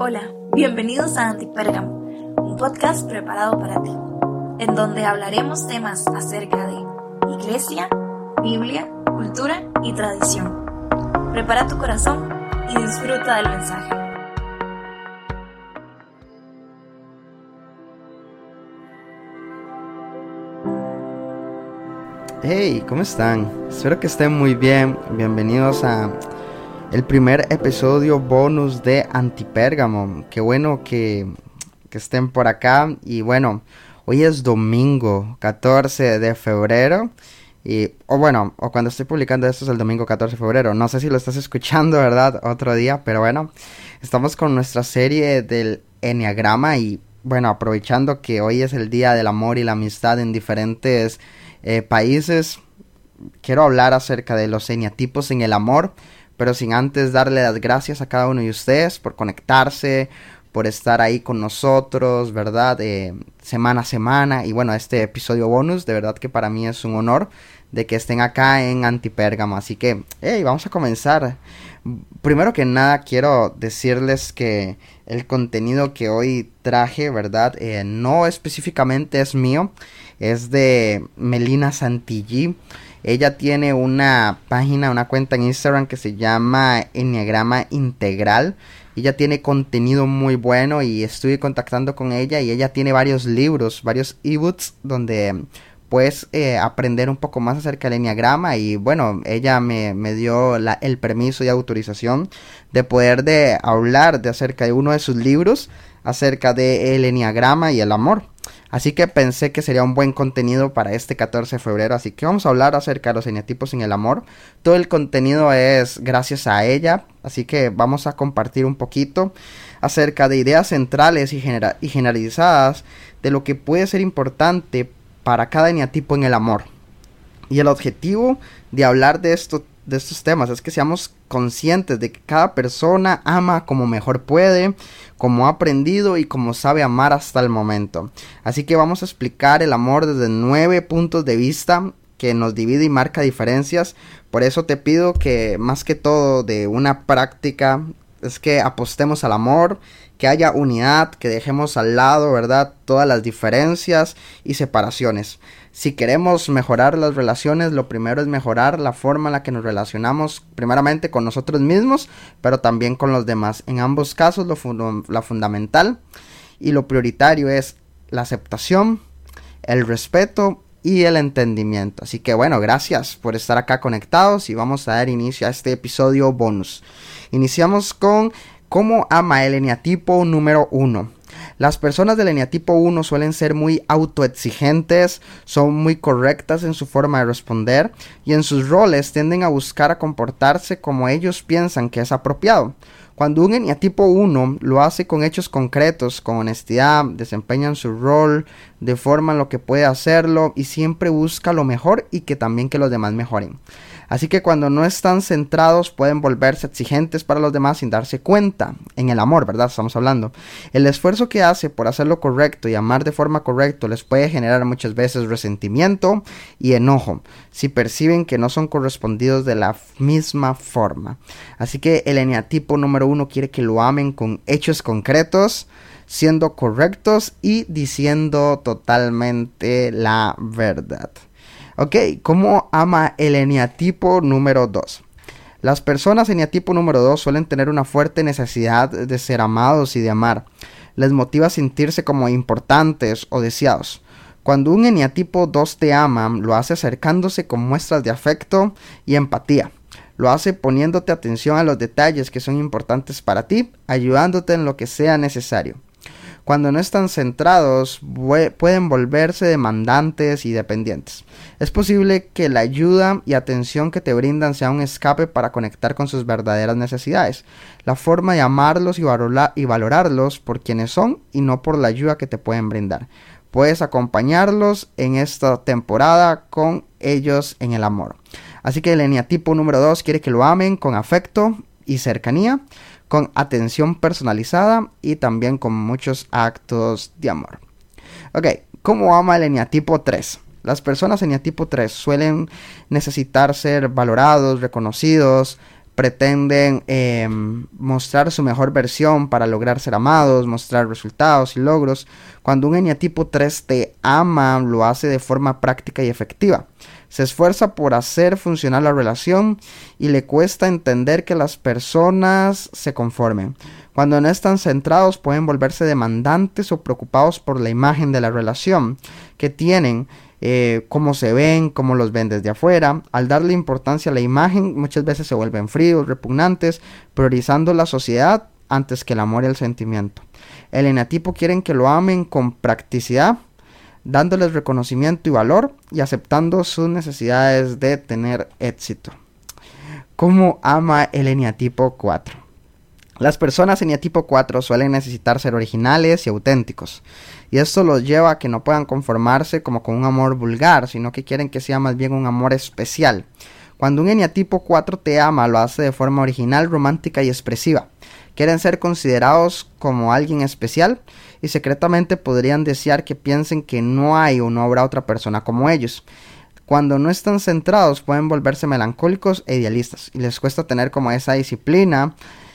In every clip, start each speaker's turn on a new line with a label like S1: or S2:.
S1: Hola, bienvenidos a Antipérgamo, un podcast preparado para ti, en donde hablaremos temas acerca de iglesia, Biblia, cultura y tradición. Prepara tu corazón y disfruta del mensaje.
S2: Hey, ¿cómo están? Espero que estén muy bien. Bienvenidos a el primer episodio bonus de Antipérgamo. Qué bueno que, estén por acá. Y bueno, hoy es domingo 14 de febrero. Y, o bueno, o cuando estoy publicando esto es el domingo 14 de febrero. No sé si lo estás escuchando, ¿verdad? Otro día, pero bueno, estamos con nuestra serie del Enneagrama y bueno, aprovechando que hoy es el día del amor y la amistad en diferentes eh, países, quiero hablar acerca de los eneatipos en el amor pero sin antes darle las gracias a cada uno de ustedes por conectarse, por estar ahí con nosotros, ¿verdad? Eh, semana a semana. Y bueno, este episodio bonus, de verdad que para mí es un honor de que estén acá en Antipérgamo. Así que, hey, vamos a comenzar. Primero que nada, quiero decirles que el contenido que hoy traje, ¿verdad? Eh, no específicamente es mío, es de Melina Santilli. Ella tiene una página, una cuenta en Instagram que se llama Enneagrama Integral. Ella tiene contenido muy bueno y estuve contactando con ella y ella tiene varios libros, varios ebooks donde puedes eh, aprender un poco más acerca del enneagrama y bueno, ella me, dio el permiso y autorización de poder de hablar de acerca de uno de sus libros acerca del enneagrama y el amor. Así que pensé que sería un buen contenido para este 14 de febrero. Así que vamos a hablar acerca de los eneatipos en el amor. Todo el contenido es gracias a ella. Así que vamos a compartir un poquito acerca de ideas centrales y, generalizadas de lo que puede ser importante para cada eneatipo en el amor. Y el objetivo de hablar de de estos temas es que seamos conscientes de que cada persona ama como mejor puede, como ha aprendido y como sabe amar hasta el momento. Así que vamos a explicar el amor desde nueve puntos de vista que nos divide y marca diferencias. Por eso te pido que más que todo de una práctica es que apostemos al amor, que haya unidad, que dejemos al lado, ¿verdad? Todas las diferencias y separaciones. Si queremos mejorar las relaciones, lo primero es mejorar la forma en la que nos relacionamos, primeramente con nosotros mismos, pero también con los demás. En ambos casos, lo, fundamental y lo prioritario es la aceptación, el respeto y el entendimiento. Así que bueno, gracias por estar acá conectados y vamos a dar inicio a este episodio bonus. Iniciamos con cómo ama el eneatipo número 1. Las personas del eneatipo 1 suelen ser muy autoexigentes, son muy correctas en su forma de responder y en sus roles tienden a buscar a comportarse como ellos piensan que es apropiado. Cuando un eneatipo 1 lo hace con hechos concretos, con honestidad, desempeñan su rol de forma en lo que puede hacerlo y siempre busca lo mejor y que también que los demás mejoren. Así que cuando no están centrados pueden volverse exigentes para los demás sin darse cuenta. En el amor, ¿verdad? Estamos hablando. El esfuerzo que hace por hacer lo correcto y amar de forma correcta les puede generar muchas veces resentimiento y enojo si perciben que no son correspondidos de la misma forma. Así que el eneatipo número uno quiere que lo amen con hechos concretos siendo correctos y diciendo totalmente la verdad. Ok, ¿cómo ama el eneatipo número 2? Las personas eneatipo número 2 suelen tener una fuerte necesidad de ser amados y de amar. Les motiva sentirse como importantes o deseados. Cuando un eneatipo 2 te ama, lo hace acercándose con muestras de afecto y empatía. Lo hace poniéndote atención a los detalles que son importantes para ti, ayudándote en lo que sea necesario. Cuando no están centrados, pueden volverse demandantes y dependientes. Es posible que la ayuda y atención que te brindan sea un escape para conectar con sus verdaderas necesidades. La forma de amarlos y, y valorarlos por quienes son y no por la ayuda que te pueden brindar. Puedes acompañarlos en esta temporada con ellos en el amor. Así que el eneatipo número 2 quiere que lo amen con afecto y cercanía con atención personalizada y también con muchos actos de amor. Ok, ¿cómo ama el eneatipo 3? Las personas eneatipo 3 suelen necesitar ser valorados, reconocidos, pretenden em, mostrar su mejor versión para lograr ser amados, mostrar resultados y logros. Cuando un eneatipo 3 te ama, lo hace de forma práctica y efectiva. Se esfuerza por hacer funcionar la relación y le cuesta entender que las personas se conformen. Cuando no están centrados pueden volverse demandantes o preocupados por la imagen de la relación que tienen eh, cómo se ven, cómo los ven desde afuera. Al darle importancia a la imagen, muchas veces se vuelven fríos, repugnantes, priorizando la sociedad antes que el amor y el sentimiento. El enatipo quieren que lo amen con practicidad, dándoles reconocimiento y valor y aceptando sus necesidades de tener éxito. ¿Cómo ama el eneatipo 4? Las personas eneatipo 4 suelen necesitar ser originales y auténticos, y esto los lleva a que no puedan conformarse como con un amor vulgar, sino que quieren que sea más bien un amor especial. Cuando un eneatipo 4 te ama, lo hace de forma original, romántica y expresiva. Quieren ser considerados como alguien especial y secretamente podrían desear que piensen que no hay o no habrá otra persona como ellos. Cuando no están centrados pueden volverse melancólicos e idealistas y les cuesta tener como esa disciplina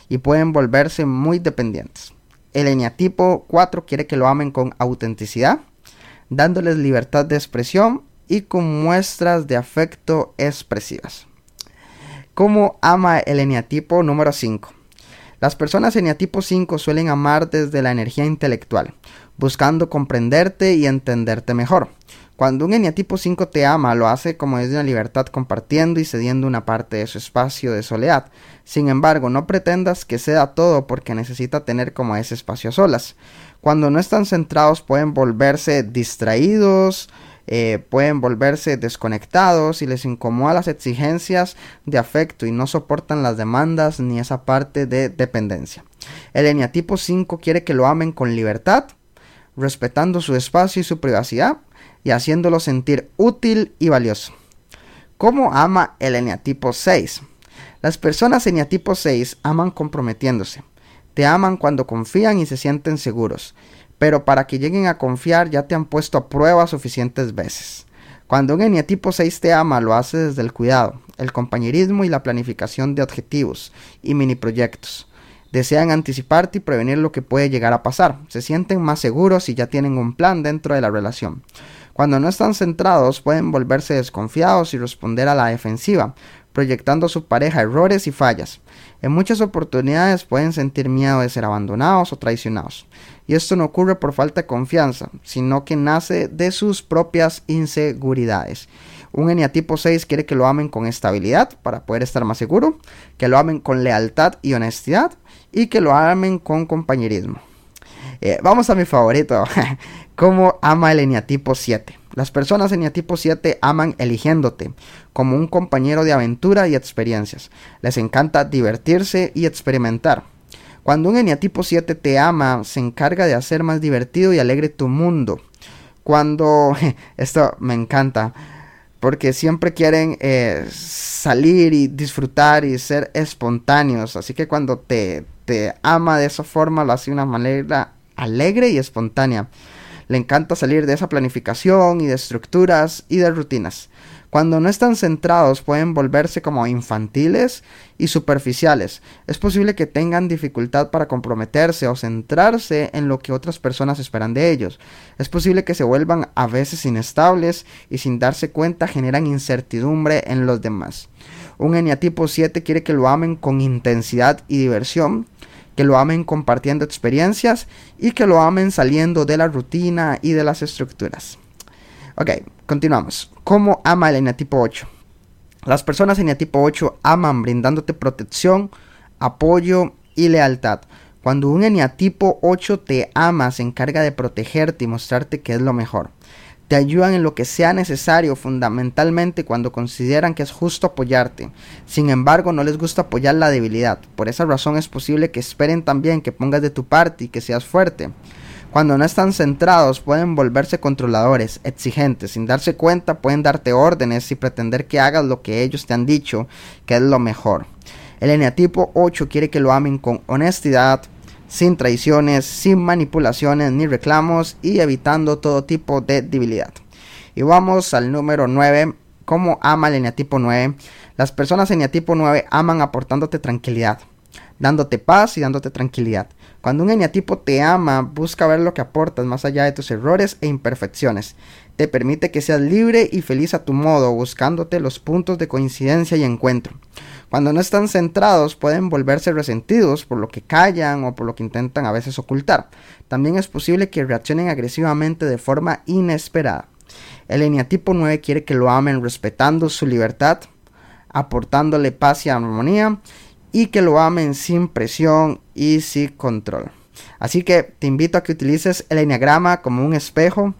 S2: y pueden volverse muy dependientes. El eneatipo 4 quiere que lo amen con autenticidad, dándoles libertad de expresión y con muestras de afecto expresivas. ¿Cómo ama el eneatipo número 5? Las personas eneatipo 5 suelen amar desde la energía intelectual, buscando comprenderte y entenderte mejor. Cuando un eneatipo 5 te ama, lo hace como desde una libertad compartiendo y cediendo una parte de su espacio de soledad. Sin embargo, no pretendas que sea todo porque necesita tener como ese espacio a solas. Cuando no están centrados pueden volverse distraídos, eh, pueden volverse desconectados y les incomoda las exigencias de afecto y no soportan las demandas ni esa parte de dependencia. El eneatipo 5 quiere que lo amen con libertad, respetando su espacio y su privacidad y haciéndolo sentir útil y valioso. ¿Cómo ama el eneatipo 6? Las personas eneatipo 6 aman comprometiéndose. Te aman cuando confían y se sienten seguros. Pero para que lleguen a confiar ya te han puesto a prueba suficientes veces. Cuando un eneatipo 6 te ama, lo hace desde el cuidado, el compañerismo y la planificación de objetivos y mini proyectos. Desean anticiparte y prevenir lo que puede llegar a pasar. Se sienten más seguros y ya tienen un plan dentro de la relación. Cuando no están centrados pueden volverse desconfiados y responder a la defensiva, proyectando a su pareja errores y fallas. En muchas oportunidades pueden sentir miedo de ser abandonados o traicionados. Y esto no ocurre por falta de confianza, sino que nace de sus propias inseguridades. Un eneatipo 6 quiere que lo amen con estabilidad para poder estar más seguro, que lo amen con lealtad y honestidad y que lo amen con compañerismo. Eh, vamos a mi favorito. ¿Cómo ama el eneatipo 7? Las personas eneatipo 7 aman eligiéndote como un compañero de aventura y experiencias. Les encanta divertirse y experimentar. Cuando un eneatipo 7 te ama, se encarga de hacer más divertido y alegre tu mundo. Cuando... Esto me encanta. Porque siempre quieren eh, salir y disfrutar y ser espontáneos. Así que cuando te, te ama de esa forma, lo hace de una manera alegre y espontánea. Le encanta salir de esa planificación y de estructuras y de rutinas. Cuando no están centrados pueden volverse como infantiles y superficiales. Es posible que tengan dificultad para comprometerse o centrarse en lo que otras personas esperan de ellos. Es posible que se vuelvan a veces inestables y sin darse cuenta generan incertidumbre en los demás. Un eneatipo 7 quiere que lo amen con intensidad y diversión que lo amen compartiendo experiencias y que lo amen saliendo de la rutina y de las estructuras. Ok, continuamos. ¿Cómo ama el eneatipo 8? Las personas eneatipo 8 aman brindándote protección, apoyo y lealtad. Cuando un eneatipo 8 te ama, se encarga de protegerte y mostrarte que es lo mejor te ayudan en lo que sea necesario, fundamentalmente cuando consideran que es justo apoyarte. Sin embargo, no les gusta apoyar la debilidad. Por esa razón es posible que esperen también que pongas de tu parte y que seas fuerte. Cuando no están centrados pueden volverse controladores, exigentes, sin darse cuenta pueden darte órdenes y pretender que hagas lo que ellos te han dicho que es lo mejor. El eneatipo 8 quiere que lo amen con honestidad, sin traiciones, sin manipulaciones ni reclamos y evitando todo tipo de debilidad. Y vamos al número 9. ¿Cómo ama el eneatipo 9? Las personas eneatipo 9 aman aportándote tranquilidad, dándote paz y dándote tranquilidad. Cuando un eneatipo te ama, busca ver lo que aportas más allá de tus errores e imperfecciones. Te permite que seas libre y feliz a tu modo, buscándote los puntos de coincidencia y encuentro. Cuando no están centrados pueden volverse resentidos por lo que callan o por lo que intentan a veces ocultar. También es posible que reaccionen agresivamente de forma inesperada. El eneatipo 9 quiere que lo amen respetando su libertad, aportándole paz y armonía y que lo amen sin presión y sin control. Así que te invito a que utilices el enneagrama como un espejo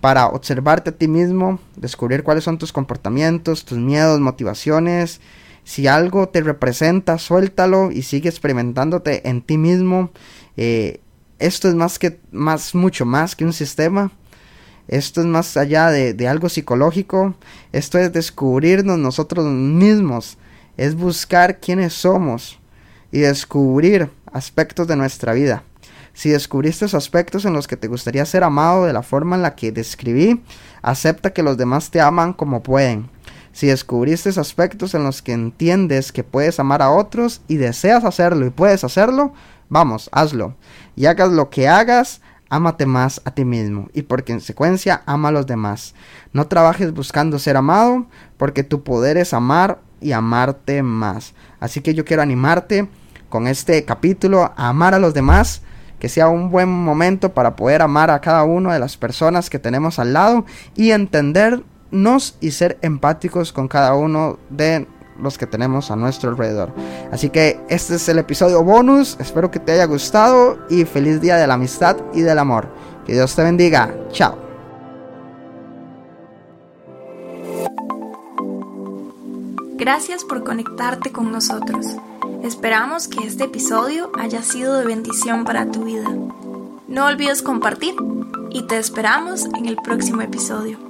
S2: para observarte a ti mismo, descubrir cuáles son tus comportamientos, tus miedos, motivaciones si algo te representa, suéltalo y sigue experimentándote en ti mismo. Eh, esto es más que, más, mucho más que un sistema. Esto es más allá de, de algo psicológico. Esto es descubrirnos nosotros mismos. Es buscar quiénes somos y descubrir aspectos de nuestra vida. Si descubriste aspectos en los que te gustaría ser amado de la forma en la que describí, acepta que los demás te aman como pueden. Si descubriste aspectos en los que entiendes que puedes amar a otros y deseas hacerlo y puedes hacerlo, vamos, hazlo. Y hagas lo que hagas, ámate más a ti mismo y por consecuencia ama a los demás. No trabajes buscando ser amado porque tu poder es amar y amarte más. Así que yo quiero animarte con este capítulo a amar a los demás. Que sea un buen momento para poder amar a cada una de las personas que tenemos al lado y entender nos y ser empáticos con cada uno de los que tenemos a nuestro alrededor. Así que este es el episodio bonus. Espero que te haya gustado y feliz día de la amistad y del amor. Que Dios te bendiga. Chao.
S1: Gracias por conectarte con nosotros. Esperamos que este episodio haya sido de bendición para tu vida. No olvides compartir y te esperamos en el próximo episodio.